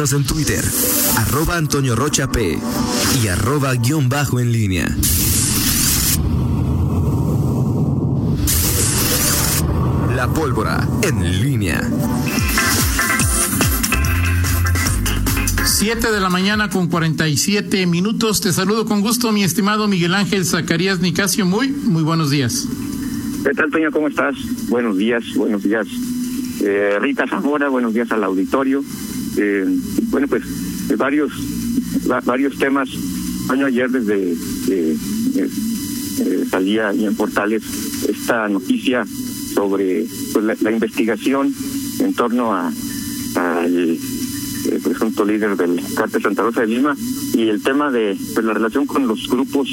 en Twitter, arroba Antonio Rocha P y arroba guion bajo en línea. La pólvora en línea. Siete de la mañana con 47 minutos. Te saludo con gusto, mi estimado Miguel Ángel Zacarías Nicasio. Muy, muy buenos días. ¿Qué tal, Toño? ¿Cómo estás? Buenos días, buenos días. Eh, Rita Zamora, buenos días al auditorio. Eh, bueno, pues varios varios temas. Año ayer desde eh, eh, salía y en portales esta noticia sobre pues, la, investigación en torno a al presunto líder del cártel Santa Rosa de Lima y el tema de pues, la relación con los grupos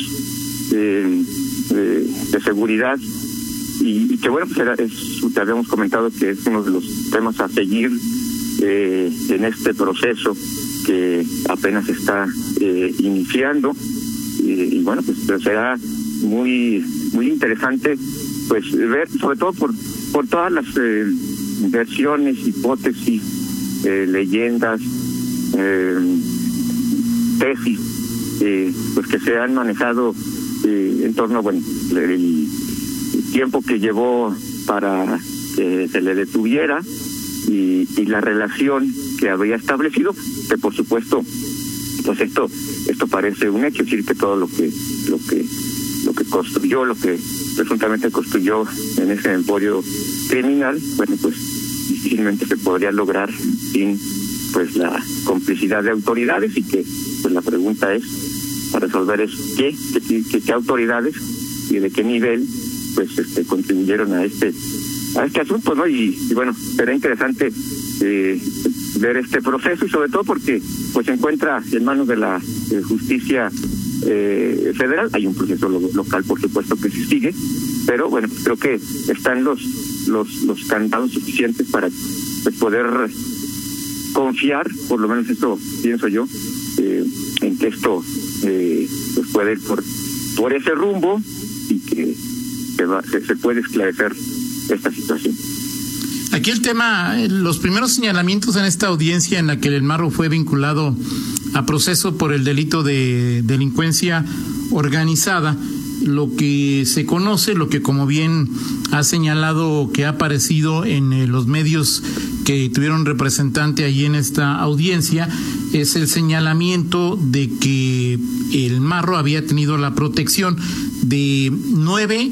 de, seguridad y, que bueno pues era, es, te habíamos comentado que es uno de los temas a seguir eh, en este proceso que apenas está eh, iniciando. Y, bueno pues será muy muy interesante pues ver sobre todo por por todas las eh, versiones hipótesis eh, leyendas tesis pues que se han manejado en torno bueno el tiempo que llevó para que se le detuviera y, y la relación que había establecido, que por supuesto, pues esto, esto parece un hecho, es decir, que todo lo que, lo que, lo que construyó, lo que presuntamente construyó en ese emporio criminal, bueno, pues difícilmente se podría lograr sin pues la complicidad de autoridades y que pues la pregunta es para resolver es qué, qué, qué, autoridades y de qué nivel pues este contribuyeron a este a este asunto, ¿no? Y, bueno, será interesante eh, ver este proceso y sobre todo porque pues se encuentra en manos de la justicia eh, federal. Hay un proceso local, por supuesto, que se sigue, pero bueno, creo que están los los los candados suficientes para pues, poder confiar, por lo menos esto pienso yo, eh, en que esto eh, pues puede ir por por ese rumbo y que se, va, se puede esclarecer esta situación. Aquí el tema, los primeros señalamientos en esta audiencia en la que el Marro fue vinculado a proceso por el delito de delincuencia organizada, lo que se conoce, lo que como bien ha señalado que ha aparecido en eh, los medios que tuvieron representante allí en esta audiencia, es el señalamiento de que el Marro había tenido la protección de nueve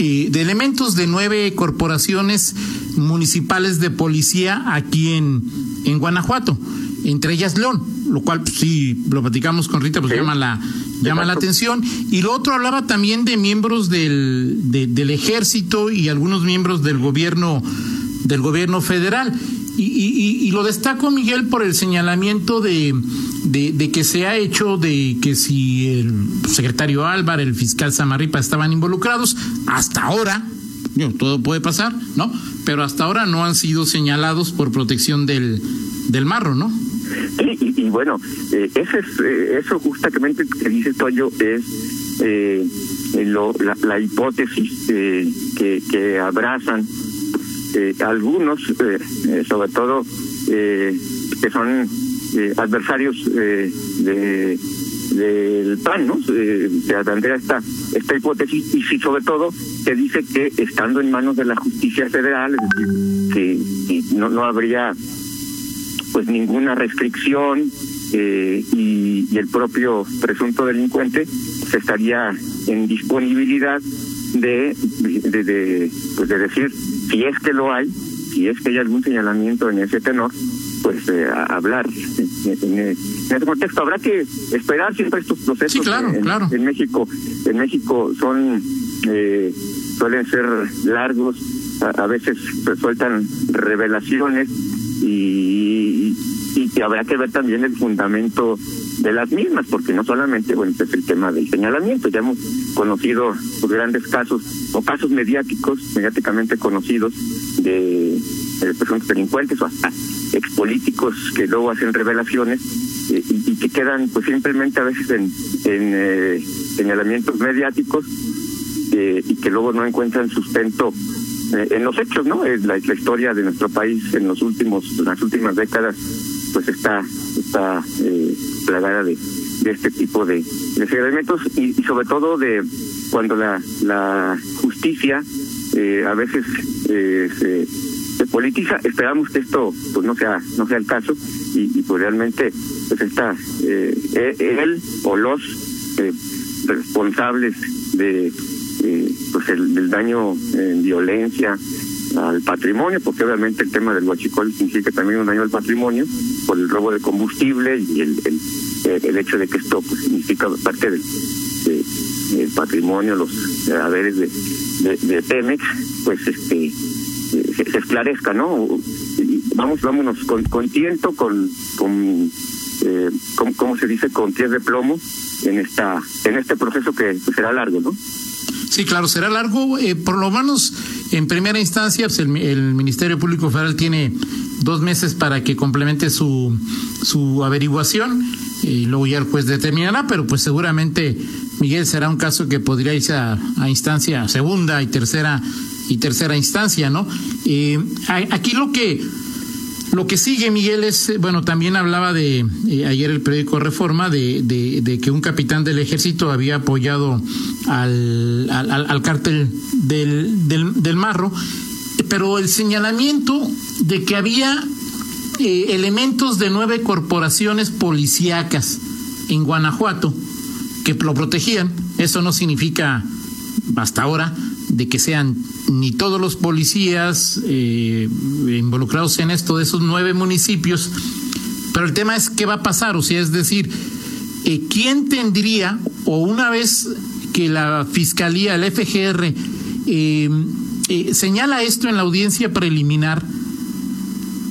de elementos de nueve corporaciones municipales de policía aquí en, en Guanajuato, entre ellas León, lo cual pues, sí lo platicamos con Rita, pues llama la llama la atención. Y lo otro hablaba también de miembros del, del ejército y algunos miembros del gobierno del gobierno federal. Y, y, y, lo destaco, Miguel, por el señalamiento de, de, que se ha hecho de que si el secretario Álvaro, el fiscal Samarripa estaban involucrados, hasta ahora, todo puede pasar, ¿no? Pero hasta ahora no han sido señalados por protección del, del marro, ¿no? Sí, y, bueno, eh, eso, es, eh, eso justamente que dice Toyo es eh, lo, la, la, hipótesis que, que abrazan algunos, sobre todo que son eh, adversarios eh, de del PAN, ¿no? Eh, se plantea esta, esta hipótesis y si sobre todo se dice que estando en manos de la justicia federal, es decir, que, no, no habría pues ninguna restricción eh, y, y, el propio presunto delincuente se estaría en disponibilidad de, de, de, pues de decir si es que lo hay, si es que hay algún señalamiento en ese tenor, pues eh, hablar. En, ese contexto habrá que esperar siempre estos procesos en, México. En México son eh, suelen ser largos a, veces sueltan revelaciones y, y que habrá que ver también el fundamento de las mismas, porque no solamente, bueno, es el tema del señalamiento, ya hemos conocido grandes casos o casos mediáticos, mediáticamente conocidos de, de presuntos delincuentes o hasta expolíticos que luego hacen revelaciones eh, y, que quedan pues simplemente a veces en, en eh, señalamientos mediáticos eh, y que luego no encuentran sustento en los hechos, ¿no? La, la historia de nuestro país en los últimos, las últimas décadas, pues está está eh, plagada de, de este tipo de, de señalamientos y, y sobre todo de cuando la, la justicia eh, a veces eh, se, se politiza esperamos que esto pues no sea no sea el caso y, pues realmente pues está eh, e- él o los eh, responsables de eh, pues el, del daño en violencia al patrimonio, porque obviamente el tema del huachicol significa también un daño al patrimonio por el robo de combustible y el, el, hecho de que esto pues, significa parte del, de- del patrimonio, los haberes de, de, Pemex, pues este se, esclarezca, ¿no? Vamos, vámonos con, con tiento, con, con eh, ¿cómo, se dice? Con pies de plomo en esta en este proceso que será largo, ¿no? Sí, claro, será largo. eh, por lo menos en primera instancia, pues, el, Ministerio Público Federal tiene dos meses para que complemente su, su averiguación y luego ya el juez determinará, pero pues seguramente Miguel será un caso que podría irse a instancia segunda y tercera y tercera instancia, ¿no? Eh, aquí lo que lo que sigue, Miguel, es, eh, bueno, también hablaba de, eh, ayer el periódico Reforma, de, de, que un capitán del ejército había apoyado al, al- al cártel del, del, del Marro, pero el señalamiento de que había eh, elementos de nueve corporaciones policíacas en Guanajuato que lo protegían, eso no significa hasta ahora de que sean ni todos los policías eh, involucrados en esto de esos nueve municipios, pero el tema es qué va a pasar, o sea, es decir, eh, ¿quién tendría, o una vez que la Fiscalía, el FGR, eh, señala esto en la audiencia preliminar,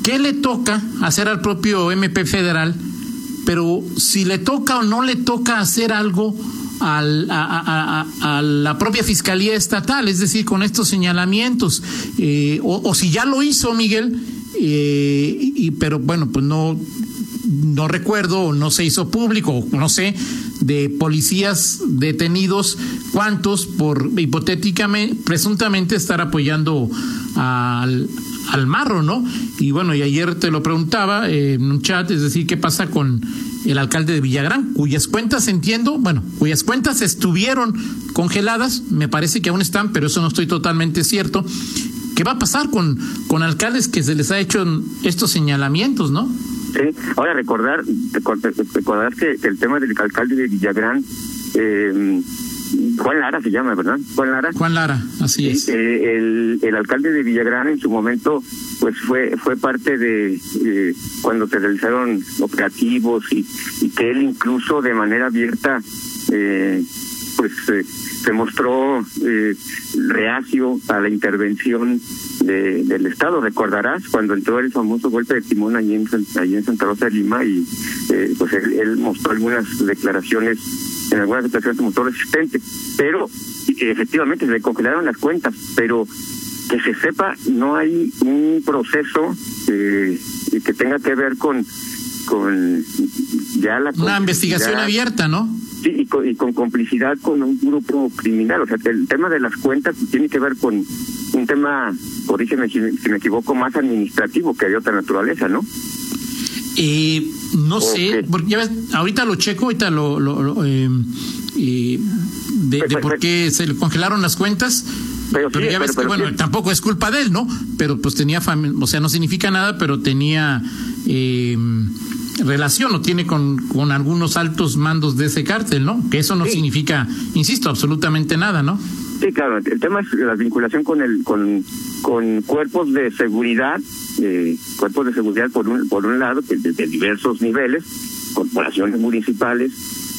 ¿qué le toca hacer al propio MP federal? Pero si le toca o no le toca hacer algo al- a, la propia Fiscalía Estatal, es decir, con estos señalamientos, eh, o, si ya lo hizo Miguel, eh, y, pero bueno, pues no, no recuerdo, no se hizo público, no sé, de policías detenidos, cuántos por hipotéticamente, presuntamente estar apoyando al, al marro, ¿no? Y bueno, y ayer te lo preguntaba eh, en un chat, es decir, ¿qué pasa con el alcalde de Villagrán, cuyas cuentas entiendo, bueno, cuyas cuentas estuvieron congeladas, me parece que aún están, pero eso no estoy totalmente cierto. ¿Qué va a pasar con, con alcaldes que se les ha hecho estos señalamientos, no? Sí, ahora recordar, recordar, que el tema del alcalde de Villagrán, eh, Juan Lara se llama, ¿verdad? Juan Lara. Juan Lara, así es. Eh, el, el alcalde de Villagrán en su momento pues fue fue parte de eh, cuando se realizaron operativos y, y que él incluso de manera abierta eh, pues eh, se mostró eh, reacio a la intervención de, del Estado. Recordarás cuando entró el famoso golpe de timón allí en, allí en Santa Rosa de Lima y eh, pues él, él mostró algunas declaraciones, en algunas declaraciones se mostró resistente, pero y, efectivamente se le congelaron las cuentas, pero que se sepa no hay un proceso eh, que tenga que ver con con ya la Una investigación abierta, ¿no? Sí, y con, y con complicidad con un grupo criminal. O sea, el tema de las cuentas tiene que ver con un tema, corrígeme si, me- si me equivoco, más administrativo que de otra naturaleza, ¿no? Eh, no sé, porque ya ves, ahorita lo checo, ahorita lo, lo- lo, eh, eh, de, de por qué se le congelaron las cuentas. Pero Pero, sí, ya ves pero- que, pero bueno, sí. tampoco es culpa de él, ¿no? Pero pues tenía, o sea, no significa nada, pero tenía eh, relación o tiene con, con algunos altos mandos de ese cártel, ¿no? Que eso no Sí. significa, insisto, absolutamente nada, ¿no? Sí, claro. El tema es la vinculación con el con, con cuerpos de seguridad, eh, cuerpos de seguridad por un por un lado, de, de diversos niveles, corporaciones municipales,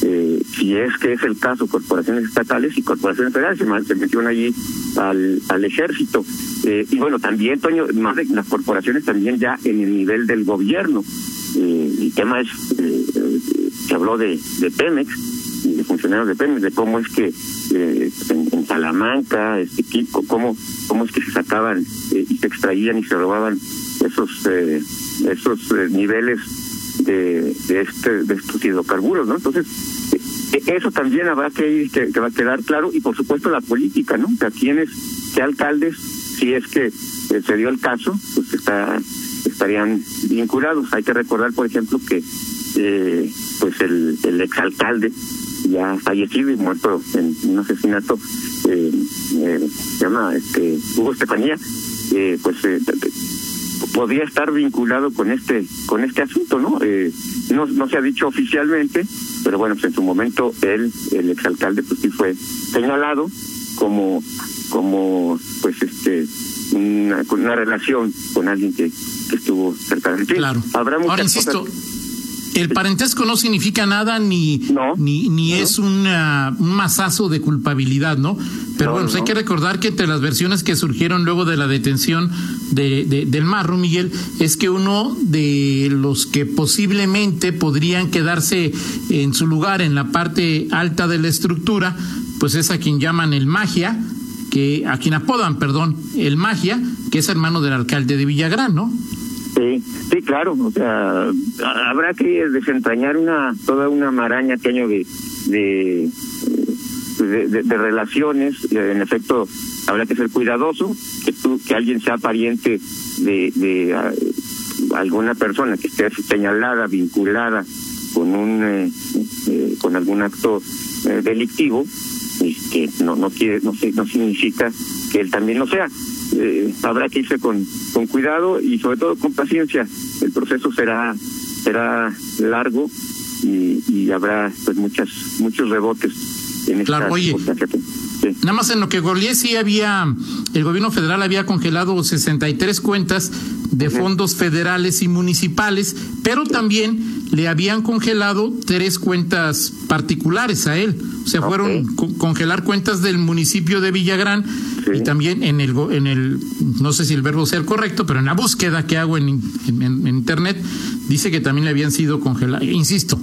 eh, si es que es el caso, corporaciones estatales y corporaciones federales, se, se menciona allí al, al ejército. Eh, y bueno, también, Toño, más de las corporaciones también ya en el nivel del gobierno. Eh, el tema es, eh, eh, se habló de, de Pemex, de funcionarios de Pemex, de cómo es que eh, en, en Salamanca, este, co- cómo, cómo es que se sacaban eh, y se extraían y se robaban esos eh, esos eh, niveles de, de este de estos hidrocarburos, ¿no? Entonces eh, eso también habrá que ir, que, va a quedar claro y por supuesto la política, ¿no? O sea, quiénes, qué alcaldes, si es que se dio el caso, pues está estarían vinculados. Hay que recordar, por ejemplo, que eh, pues el, el exalcalde ya fallecido y muerto en un asesinato eh, eh, se llama este Hugo Estefanía eh, pues eh, podría estar vinculado con este con este asunto no eh, no no se ha dicho oficialmente pero bueno pues en su momento él el exalcalde pues sí fue señalado como como pues este una, con una relación con alguien que, que estuvo cerca de ti. Claro. Habrá muchas Ahora insisto, cosas- el parentesco no significa nada ni No, ni, ni no. es una- un masazo de culpabilidad, ¿no? Pero No, bueno, pues hay que recordar que entre las versiones que surgieron luego de la detención de, de- del Marro, Miguel, es que uno de los que posiblemente podrían quedarse en su lugar en la parte alta de la estructura, pues es a quien llaman el magia, que a quien apodan, perdón, el magia, que es hermano del alcalde de Villagrán, ¿no? Sí, sí, claro, o sea, ha- habrá que desentrañar una toda una maraña que de de, de, de- relaciones, en efecto, habrá que ser cuidadoso, que tú, que alguien sea pariente de, de alguna persona que esté señalada, vinculada con un eh, eh, con algún acto eh, delictivo, y que no no quiere no, no significa que él también lo sea. Eh, habrá que irse con, con cuidado y sobre todo con paciencia. El proceso será será largo y, y habrá pues muchas muchos rebotes en esta Claro, oye. circunstancia. Sí. Nada más en lo que goleé sí había, el gobierno federal había congelado 63 cuentas de fondos federales y municipales, pero también le habían congelado tres cuentas particulares a él. O sea, Ok. fueron co- congelar cuentas del municipio de Villagrán Sí. y también en el, en el, no sé si el verbo sea el correcto, pero en la búsqueda que hago en, en- en internet, dice que también le habían sido congeladas. Insisto,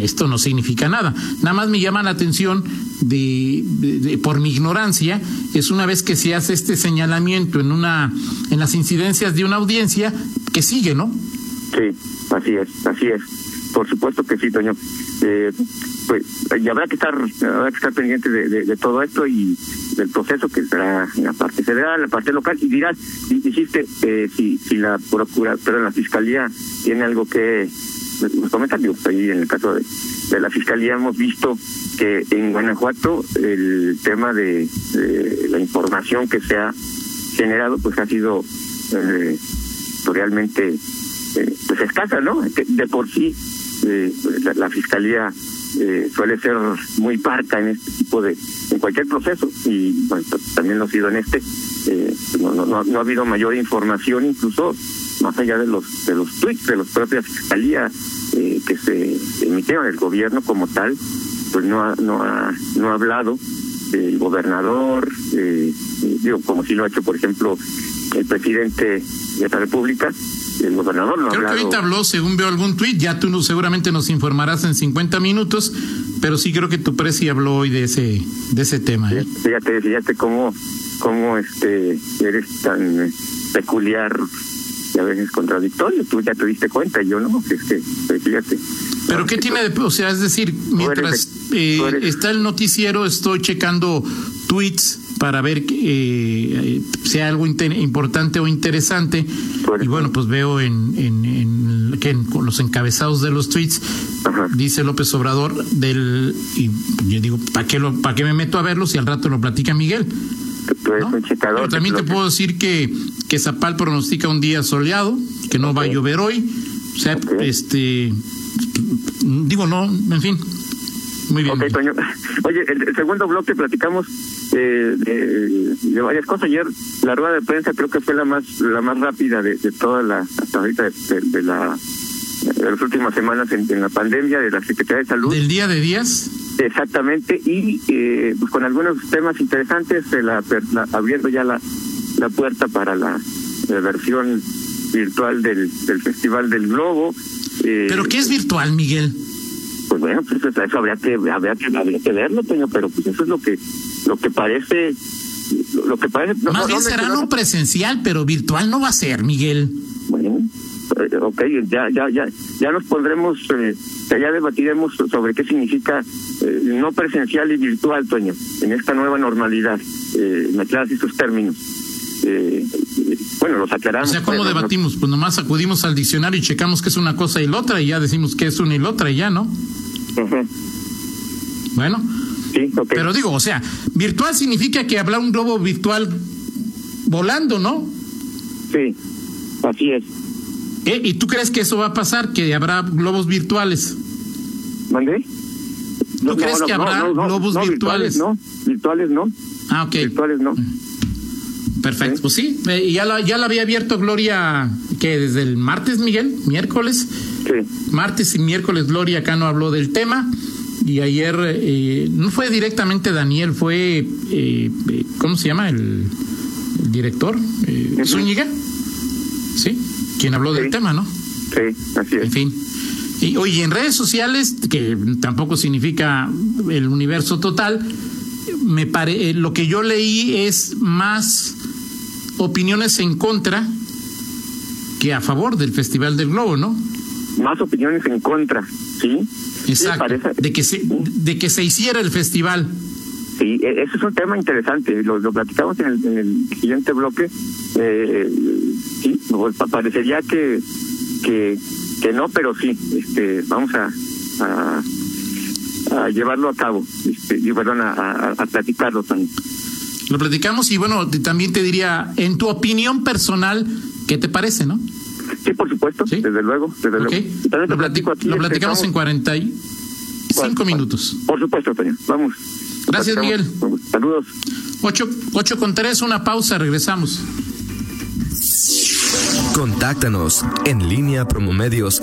esto no significa nada. Nada más me llama la atención de, de- de- por mi ignorancia, es una vez que se hace este señalamiento en una en las incidencias de una audiencia que sigue, ¿no? Sí, así es, así es. Por supuesto que sí, Toño. Eh, pues y habrá que estar, habrá que estar pendiente de, todo esto y del proceso que será en la parte federal, la parte local. Y dirás, di- dijiste, eh, si, si la procura, pero la fiscalía tiene algo que nos comentan, digo, ahí en el caso de, la fiscalía hemos visto que en Guanajuato el tema de, de la información que se ha generado pues ha sido eh, realmente eh, pues escasa, ¿no? De por sí eh, la, la fiscalía eh, suele ser muy parca en este tipo de en cualquier proceso y bueno, pues, también lo ha sido en este eh, no, no, no, ha habido mayor información incluso más allá de los de los tweets de la propia fiscalía eh, que se emitieron. El gobierno como tal pues no ha, no ha no ha hablado el gobernador eh, eh, digo como si lo ha hecho por ejemplo el presidente de la república el gobernador no ha Creo que hablado ahorita habló, según veo algún tuit, ya tú no- seguramente nos informarás en 50 minutos, pero sí creo que tu presi habló hoy de ese de ese tema. ¿eh? Fíjate, fíjate cómo, cómo este, eres tan peculiar y a veces contradictorio. Tú ya te diste cuenta, yo no. Es que, pues, fíjate. Pero ¿qué tiene de, o sea, es decir, mientras eres- eh, está el noticiero, estoy checando tweets para ver que eh, sea algo importante o interesante y bueno, pues veo en, en, en- que en- con los encabezados de los tweets Ajá. dice López Obrador del y yo digo, ¿para qué lo para qué me meto a verlo si al rato lo platica Miguel? ¿no? Pero también te puedo decir que, que Zapal pronostica un día soleado, que no va a llover hoy. O sea, este. Digo, no, en fin. Muy bien. Ok, Toño. Oye, el, el segundo bloque platicamos eh, de, de varias cosas. Ayer la rueda de prensa creo que fue la más la más rápida de, de toda la hasta ahorita de, de- de la de las últimas semanas en, en la pandemia de la Secretaría de Salud. Del día de días. Exactamente, y eh, pues con algunos temas interesantes, eh, la, la- abriendo ya la, la puerta para la, la versión virtual del, del Festival del Globo. eh, ¿Pero qué es virtual, Miguel? Pues bueno, pues eso, eso habría que habría que habría que verlo, Toño, pero pues eso es lo que lo que parece lo, lo que parece. no- Más no- bien no será no presencial, pero virtual no va a ser, Miguel. Bueno, eh, ok, ya, ya, ya, ya nos pondremos, eh, ya debatiremos sobre qué significa eh, no presencial y virtual, Toño, en esta nueva normalidad. Eh, me aclaras estos términos. eh, bueno, los aclaramos. O sea, ¿cómo debatimos? Pues nomás acudimos al diccionario y checamos que es una cosa y la otra y ya decimos que es una y la otra y ya, ¿no? Ujú. Bueno, Sí, pero digo, o sea, virtual significa que habrá un globo virtual volando, ¿no? Sí, así es. ¿Eh? ¿Y tú crees que eso va a pasar? ¿Que habrá globos virtuales? ¿Mandé? ¿Tú crees que habrá globos virtuales? No, virtuales no, Ah, ok. virtuales no. Perfecto. Pues sí, eh, ya la, ya la había abierto Gloria, que desde el martes, Miguel, miércoles. Sí, Martes y miércoles Gloria acá no habló del tema. Y ayer eh, no fue directamente Daniel, fue, eh, eh, ¿cómo se llama? El, el director, eh. Zúñiga. ¿Sí? Quien habló del tema, ¿no? sí, así En es. fin. Y oye, en redes sociales, que tampoco significa el universo total, me pare, eh, lo que yo leí es más opiniones en contra que a favor del Festival del Globo, ¿no? Más opiniones en contra, ¿sí? Exacto. De que se, de que se hiciera el festival. Sí, e- ese es un tema interesante. Lo, lo platicamos en el, en el siguiente bloque. Eh, sí, pues, pa- parecería que, que que no, pero sí. Este, vamos a, a, a llevarlo a cabo. Este, y perdón, a, a, a platicarlo también. Lo platicamos y bueno, también te diría, en tu opinión personal, ¿qué te parece, no? Sí, por supuesto, Sí. desde luego, desde Ok. luego. Lo, platico plati- aquí, lo este, platicamos en estamos- 45 Bueno, minutos. Por supuesto, Toño. Vamos. Gracias. Miguel. Saludos. 8, ocho con 3, una pausa, regresamos. Contáctanos en línea promomedios